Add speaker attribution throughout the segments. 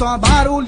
Speaker 1: só barulhão.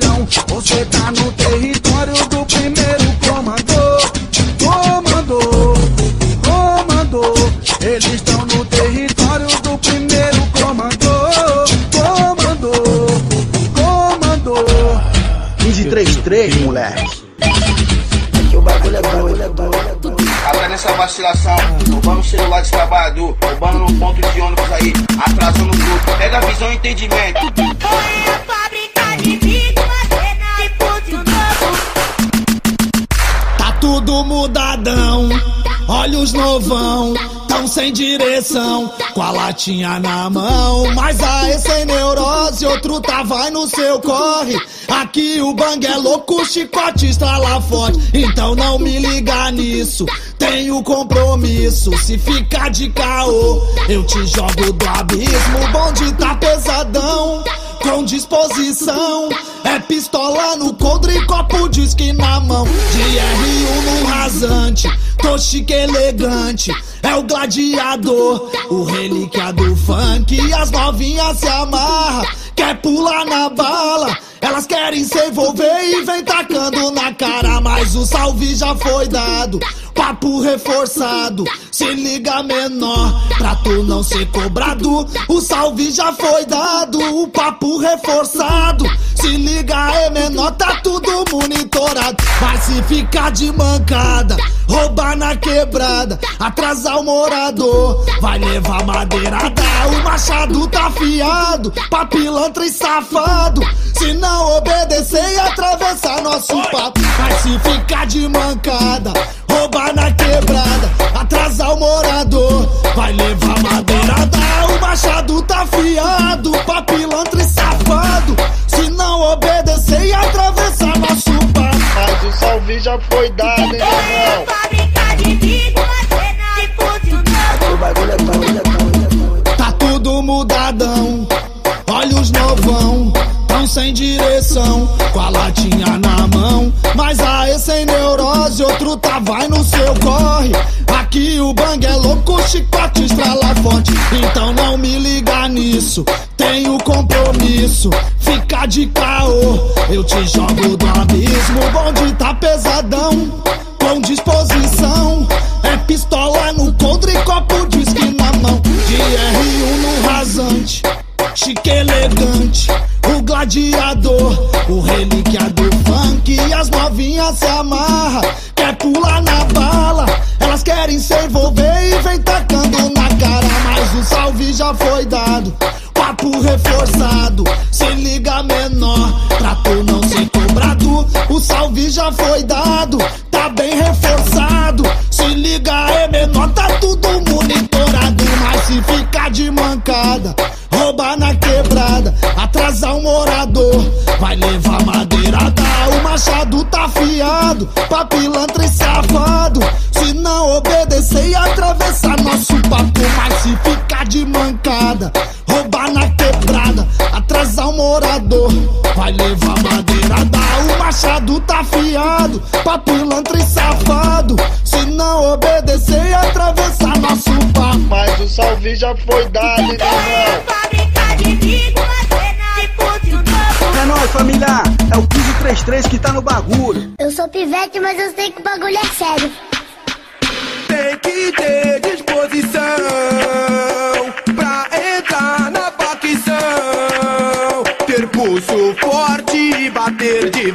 Speaker 2: Olha os novão, tão sem direção, com a latinha na mão. Mas aí sem neurose, outro tá vai no seu corre. Aqui o bang é louco, o chicote estrala forte. Então não me liga nisso, tenho compromisso. Se ficar de caô, eu te jogo do abismo. O bonde tá pesadão com disposição. É pistola no coldre e copo de uísque na mão. De R1 no rasante, tô chique elegante. É o gladiador, o relíquia do funk. E as novinhas se amarra, quer pular na bala. Elas querem se envolver e vem tacando na cara. Mas o salve já foi dado, papo reforçado. Se liga menor, pra tu não ser cobrado. O salve já foi dado, o papo reforçado. Se liga é menor, tá tudo monitorado. Mas se ficar de mancada, roubar na quebrada, atrasar o morador, vai levar madeirada. O machado tá afiado, pra pilantra e safado. Se não obedecer e atravessar nosso papo. Mas se ficar de mancada, roubar na quebrada, atrasar o morador, vai levar madeirada. O machado tá afiado, pra pilantra e safado. Se não obedecer e atravessar nosso papo.
Speaker 3: Mas o salve já foi dado, hein, irmão?
Speaker 4: é é é.
Speaker 2: Tá tudo mudadão, olha os novão, sem direção, com a latinha na mão. Mas aí sem neurose, outro tá vai no seu corre. Aqui o bang é louco, chicote estrala forte. Então não me liga nisso, tenho compromisso. Fica de caô, eu te jogo do abismo. O bonde tá pesadão, com disposição. É pistola no coldre e copo de uísque na mão. De R1 no rasante. chique elegante, gladiador, o relíquia do funk e as novinhas se amarra, quer pular na bala, elas querem se envolver e vem tacando na cara, mas o salve já foi dado. Papo reforçado, se liga menor, pra tu não ser cobrado. O salve já foi dado, tá bem reforçado. Se liga é menor, tá tudo monitorado. Mas se ficar de mancada, pra pilantra e safado. Se não obedecer e atravessar nosso papo, mas se ficar de mancada, roubar na quebrada, atrasar um morador, vai levar madeirada. O machado tá afiado, pra pilantra e safado. Se não obedecer e atravessar nosso papo.
Speaker 3: Mas o salve já foi dado, irmão.
Speaker 5: Fábrica de vítima, cena de puto novo.
Speaker 3: É nóis, família. É o 1533 que tá no bagulho.
Speaker 6: Sou pivete, mas eu sei que o bagulho é sério.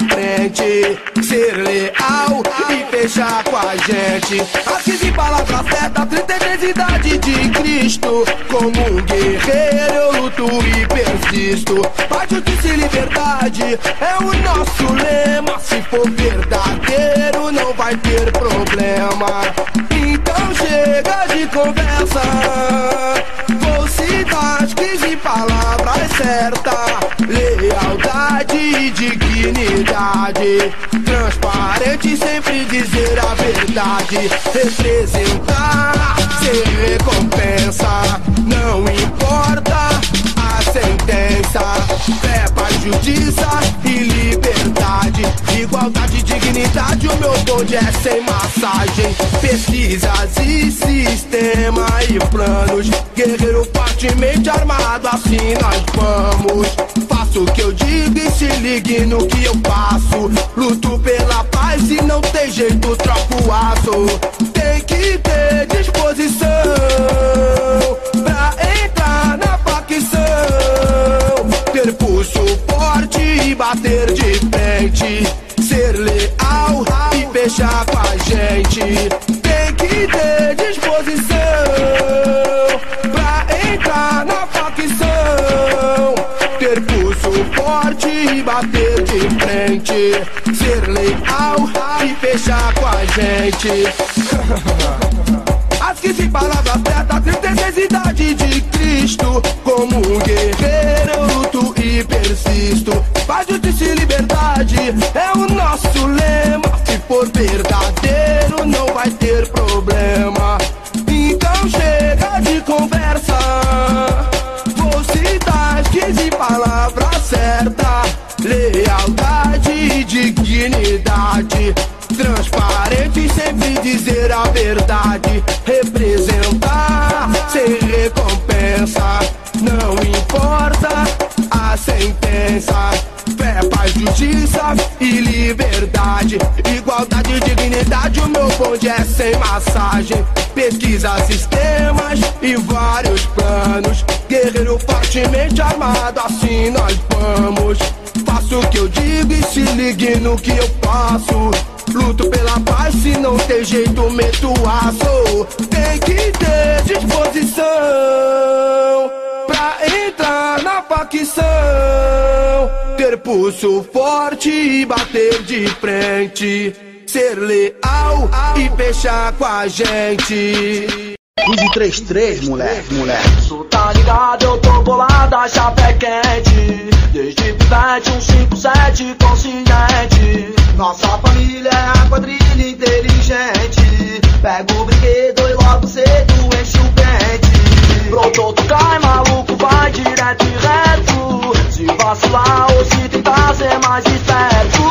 Speaker 7: Frente. Ser leal e fechar com a gente. As 15 palavras certas, 33 idade de Cristo. Como um guerreiro eu luto e persisto. Paz, justiça e liberdade é o nosso lema. Se for verdadeiro, não vai ter problema. Então chega de conversa. Vou citar as 15 palavras certas: lealdade e dignidade. Transparente, sempre dizer a verdade. Representar sem recompensa. Não importa a sentença. Fé, paz, justiça e liberdade. Igualdade e dignidade, o meu bonde é sem massagem. Pesquisas e sistema e planos. Guerreiro fortemente armado, assim nós vamos. O que eu digo e se ligue no que eu faço. Luto pela paz e não tem jeito, troco o aço. Tem que ter disposição pra entrar na facção. Ter pulso forte e bater de frente. Ser leal e fechar com a gente. Tem que ter disposição e bater de frente. Ser leal e fechar com a gente. As 15 palavras certas, 36 idade de Cristo. Como um guerreiro eu luto e persisto. Paz, justiça e liberdade justiça e liberdade. Igualdade e dignidade, o meu bonde é sem massagem. Pesquisa sistemas e vários planos. Guerreiro fortemente armado, assim nós vamos. Faço o que eu digo e se ligue no que eu faço. Luto pela paz, se não tem jeito, meto aço. Tem que ter disposição pra entrar na facção. Ter pulso forte e bater de frente. Ser leal e fechar com a gente.
Speaker 3: 1533, moleque, moleque.
Speaker 4: Tu tá ligado, eu tô bolada, chapé quente Desde pivete, um 57 consciente Nossa família é a quadrilha inteligente Pega o brinquedo e logo cedo enche o pente Brotou, tu cai, maluco, vai direto e reto Se vacilar ou se tentar ser mais esperto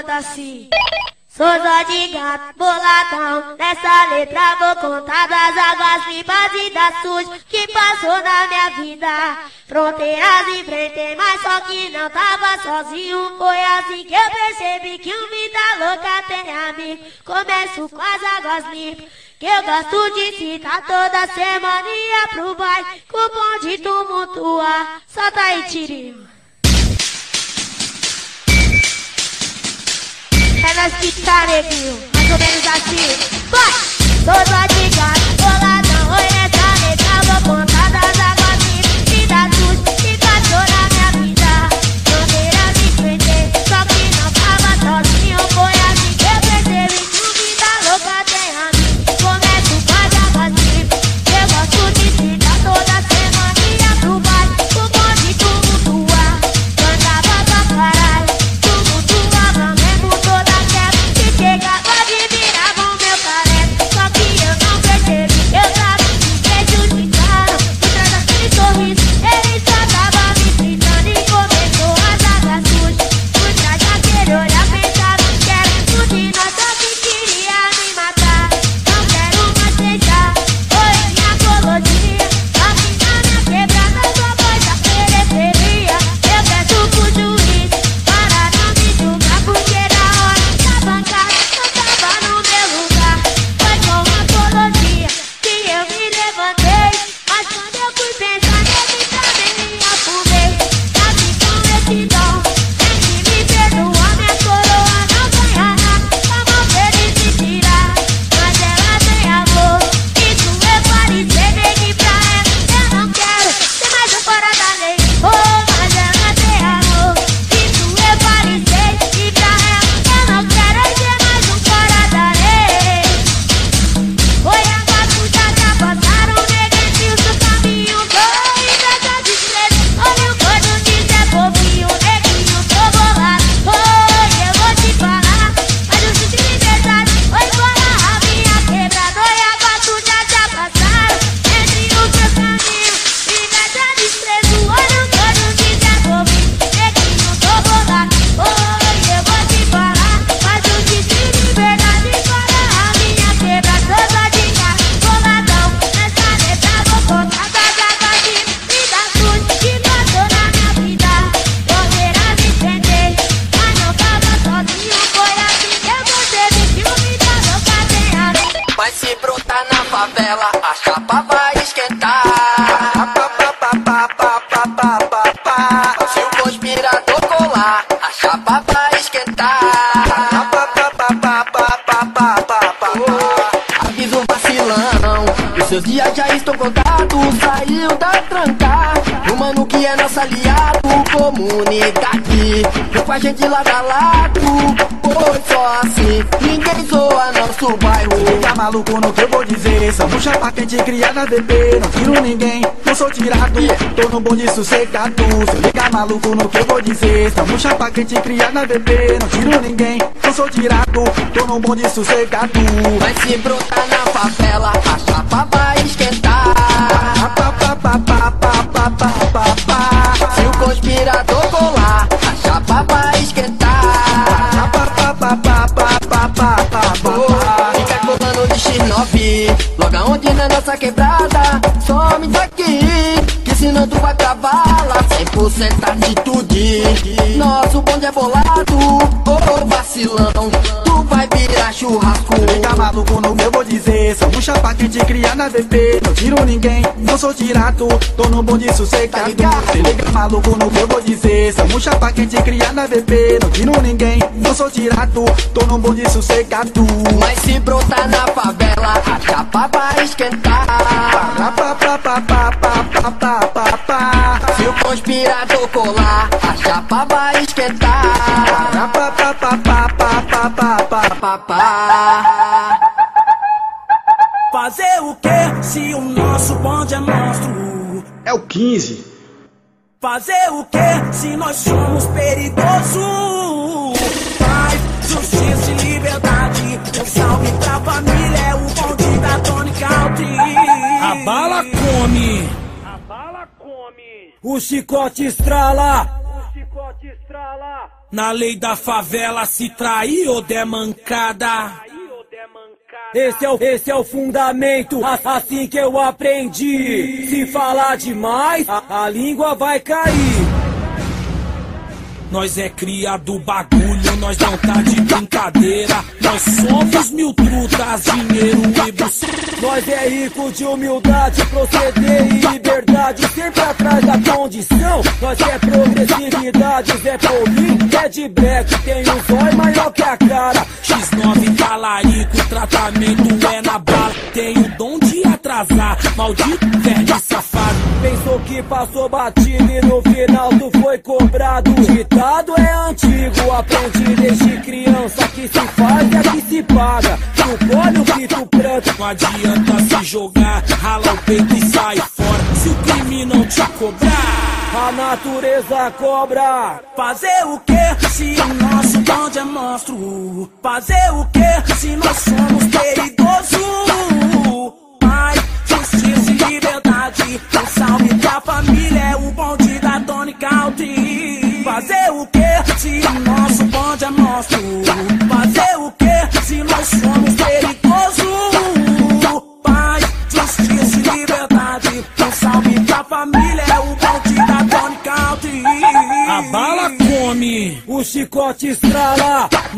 Speaker 5: foda-se. Assim. Sou só de gato, boladão. Nessa letra vou contar das águas vivas e das sujas que passou na minha vida. Fronteiras enfrentei, mas só que não tava sozinho. Foi assim que eu percebi que o vida louca tem amigo. Começo com as águas limpas. Que eu gosto de citar toda semana ia pro o cupom de tumultuar, solta aí tirinho. menos que tá, neguinho. Mais ou menos assim. Vai! Todo se
Speaker 8: brotar na favela, a chapa vai esquentar. Se o conspirador colar, a chapa vai esquentar. Avisa o vacilão, os seus dias já estão contados. Saiu da tranca, o mano que é nosso aliado. Comunidade, vem com a gente lado a lado. Pois só assim, ninguém zoa nosso bairro.
Speaker 3: Fica maluco no que eu vou dizer? Somos chapa quente criada VP Não tiro ninguém, não sou tirado. Tô no bonde sossegado. Se liga maluco no que eu vou dizer? Somos chapa quente criada VP Não tiro ninguém, não sou tirado. Tô no bonde sossegado.
Speaker 8: Mas se brotar na favela, a chapa vai esquentar. Nossa quebrada. Some daqui, que senão tu vai cavala. 100% atitude, nosso bonde é bolado. Ô vacilão, tu vai virar churrasco.
Speaker 3: Fica maluco no que eu vou dizer Somos chapa quente criada VP Não tiro ninguém, não sou tirado Tô no bonde sossegado Se liga maluco no que eu vou dizer Somos chapa quente criada VP Não tiro ninguém, não sou tirado Tô no bonde sossegado
Speaker 8: Mas se brotar na favela, a chapa vai esquentar. Se o conspirador colar, a chapa vai esquentar.
Speaker 9: Fazer o que se o nosso bonde é monstro?
Speaker 10: É o 15.
Speaker 9: Fazer o que se nós somos perigosos? Paz, justiça e liberdade. Um salve pra família, é o bonde da Tony Country.
Speaker 11: A bala come.
Speaker 9: A bala come.
Speaker 11: O chicote estrala.
Speaker 9: O chicote estrala.
Speaker 11: Na lei da favela, se trair ou der mancada. Esse é, o, esse é o fundamento, assim que eu aprendi. Se falar demais, a, a língua vai cair. Nós é cria do bagulho, nós não tá de brincadeira. Nós somos mil trutas, dinheiro e buceta. Nós é rico de humildade, proceder e liberdade. Sempre atrás da condição. Nós é progressividade, Zé Paulinho é de black. Tem um zóio maior que a cara. X9 talarico, tratamento é na bala. Tem o dom de atrasar, maldito velho safado. Pensou que passou batido e no final tu foi cobrado. Ditado é antigo, aprendi desde criança. Que se faz é que se paga. Tu colhe o que tu planta. Não adianta se jogar, rala o peito e sai fora. Se o crime não te cobrar, a natureza cobra.
Speaker 9: Fazer o que se o nosso bonde é monstro? Fazer o que se nós somos perigosos? Paz, justiça e liberdade. Um salve pra família, é o bonde da Tony Country. Fazer o que se o nosso bonde é monstro? Fazer o que se nós somos perigosos? Paz, justiça e liberdade. Um salve pra família, é o bonde da Tony Country.
Speaker 11: A bala come, o chicote estrala.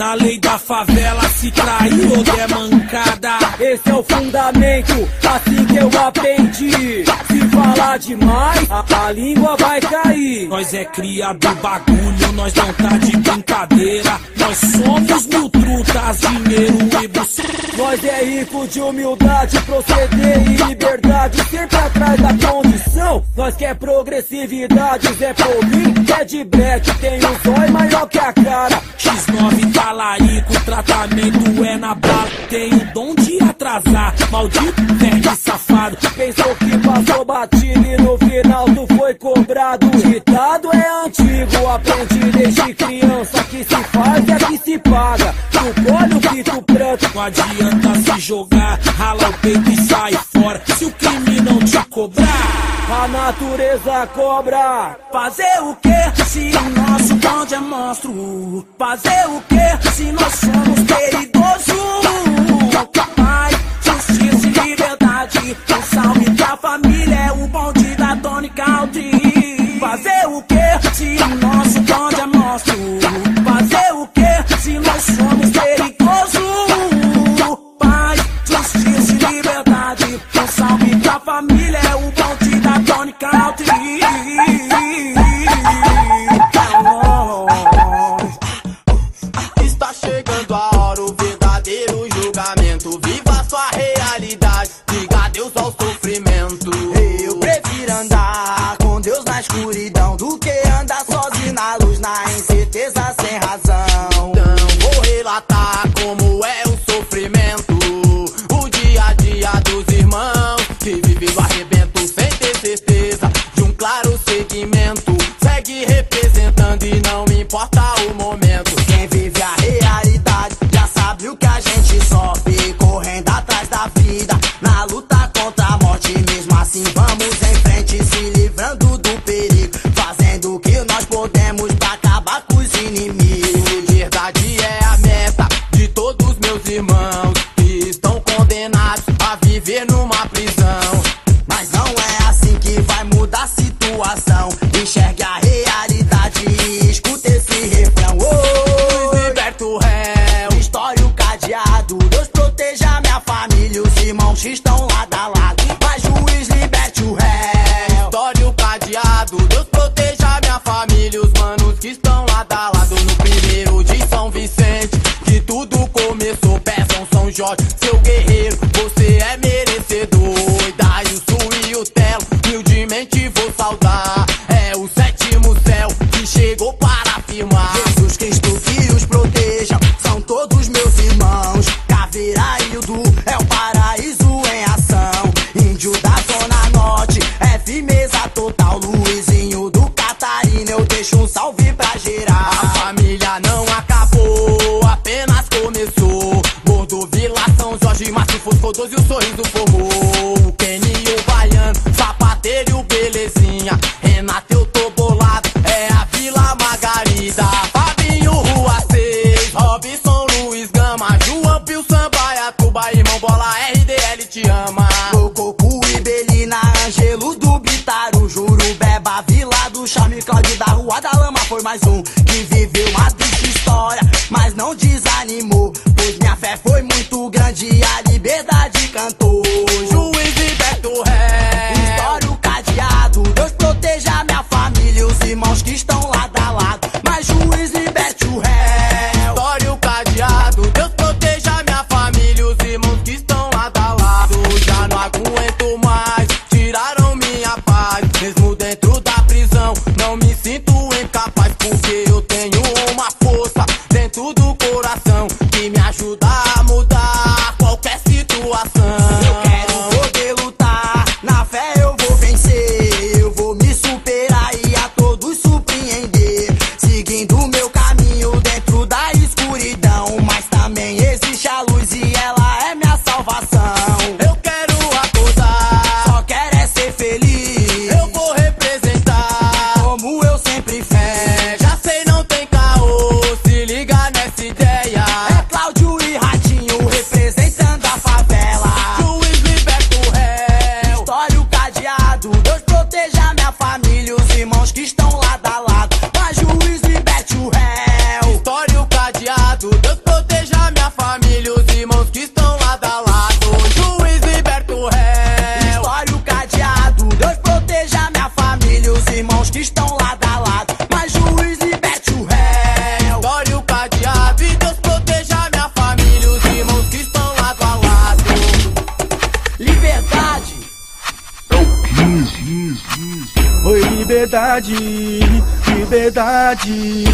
Speaker 11: Na lei da favela, se trair ou der mancada. Esse é o fundamento, assim que eu aprendi. Se falar demais, a, a língua vai cair. Nós é cria do bagulho, nós não tá de brincadeira. Nós somos mil trutas, dinheiro e buceta. Nós é rico de humildade, proceder e liberdade. Sempre atrás da condição. Nós quer progressividade, Zé Paulinho é de black. Tem um zóio maior que a cara. X9 talarico, tratamento é na bala. Tem o dom de atrasar, maldito velho safado. Pensou que passou batido e no final tu foi cobrado. Ditado é antigo, aprendi desde criança. Que se faz é que se paga. Tu colhe o que tu planta. Não adianta se jogar, rala o peito e sai fora. Cobrar, a natureza cobra.
Speaker 9: Fazer o que se o nosso bonde é monstro? Fazer o que se nós somos perigosos? Que
Speaker 12: estão
Speaker 4: lado a lado. Mas juiz liberte o réu.
Speaker 12: História cadeado. Deus proteja minha família, os manos que estão lado a lado no primeiro de São Vicente. Que tudo começou, peçam São Jorge, Belezinha. Renato, eu tô bolado, é a Vila Margarida. Fabinho, Rua 6, Robson, Luiz Gama. João Pio, Sambaia, Tuba, irmão, bola, RDL te ama.
Speaker 4: Cococu e Belina, Angelo do Bitaro, Jurubeba, Vila do Charme, Cláudio da Rua da Lama foi mais um que viveu uma triste história, mas não desanimou, irmãos que estão lado a lado, mas juiz liberte o réu.
Speaker 12: História o cadeado, Deus proteja minha família, os irmãos que estão lado a lado. Já não aguento mais, tiraram minha paz. Mesmo dentro da prisão, não me sinto incapaz, porque eu tenho uma força dentro do coração que me ajuda
Speaker 3: liberdade, liberdade,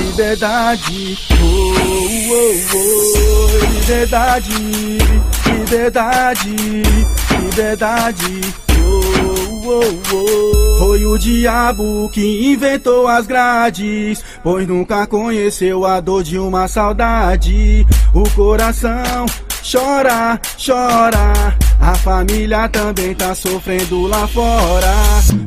Speaker 3: liberdade. Oh, oh, oh, liberdade, liberdade, liberdade. Oh, oh, oh. Foi o diabo que inventou as grades, pois nunca conheceu a dor de uma saudade. O coração chora, chora. A família também tá sofrendo lá fora.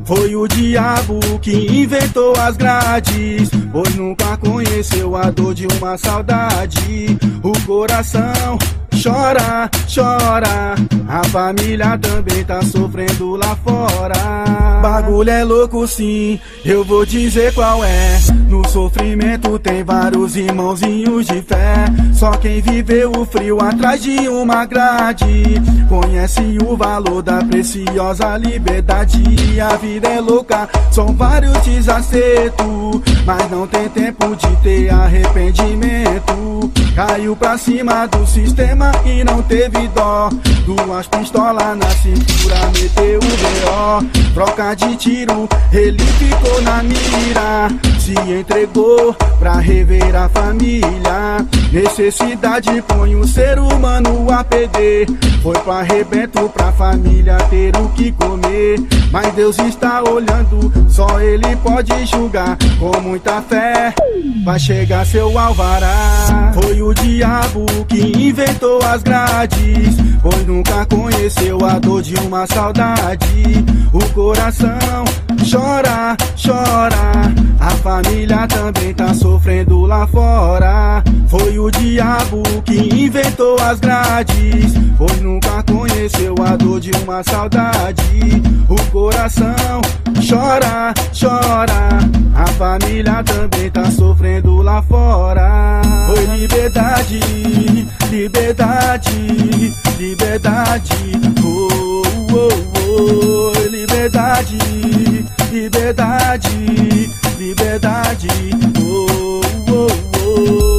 Speaker 3: Foi o diabo que inventou as grades, pois nunca conheceu a dor de uma saudade. O coração chora, chora. A família também tá sofrendo lá fora. Bagulho é louco sim, eu vou dizer qual é. No sofrimento tem vários irmãozinhos de fé. Só quem viveu o frio atrás de uma grade conhece o valor da preciosa liberdade. A vida é louca, são vários desacertos, mas não tem tempo de ter arrependimento. Caiu pra cima do sistema arma e não teve dó. Duas pistolas na cintura, meteu o B.O. Troca de tiro, ele ficou na mira. Se entregou pra rever a família. Necessidade põe o ser humano a perder. Foi pro arrebento pra família ter o que comer. Mas Deus está olhando, só Ele pode julgar. Com muita fé, vai chegar seu alvará. Foi o diabo que inventou as grades. Pois nunca conheceu a dor de uma saudade. O coração chora, chora. A família também tá sofrendo lá fora. Foi o diabo que inventou as grades. Pois nunca conheceu a dor de uma saudade. O coração chora, chora. A família também tá sofrendo lá fora. Foi liberdade, liberdade, liberdade. Oh, oh, oh, liberdade, liberdade, liberdade. Oh, oh, oh.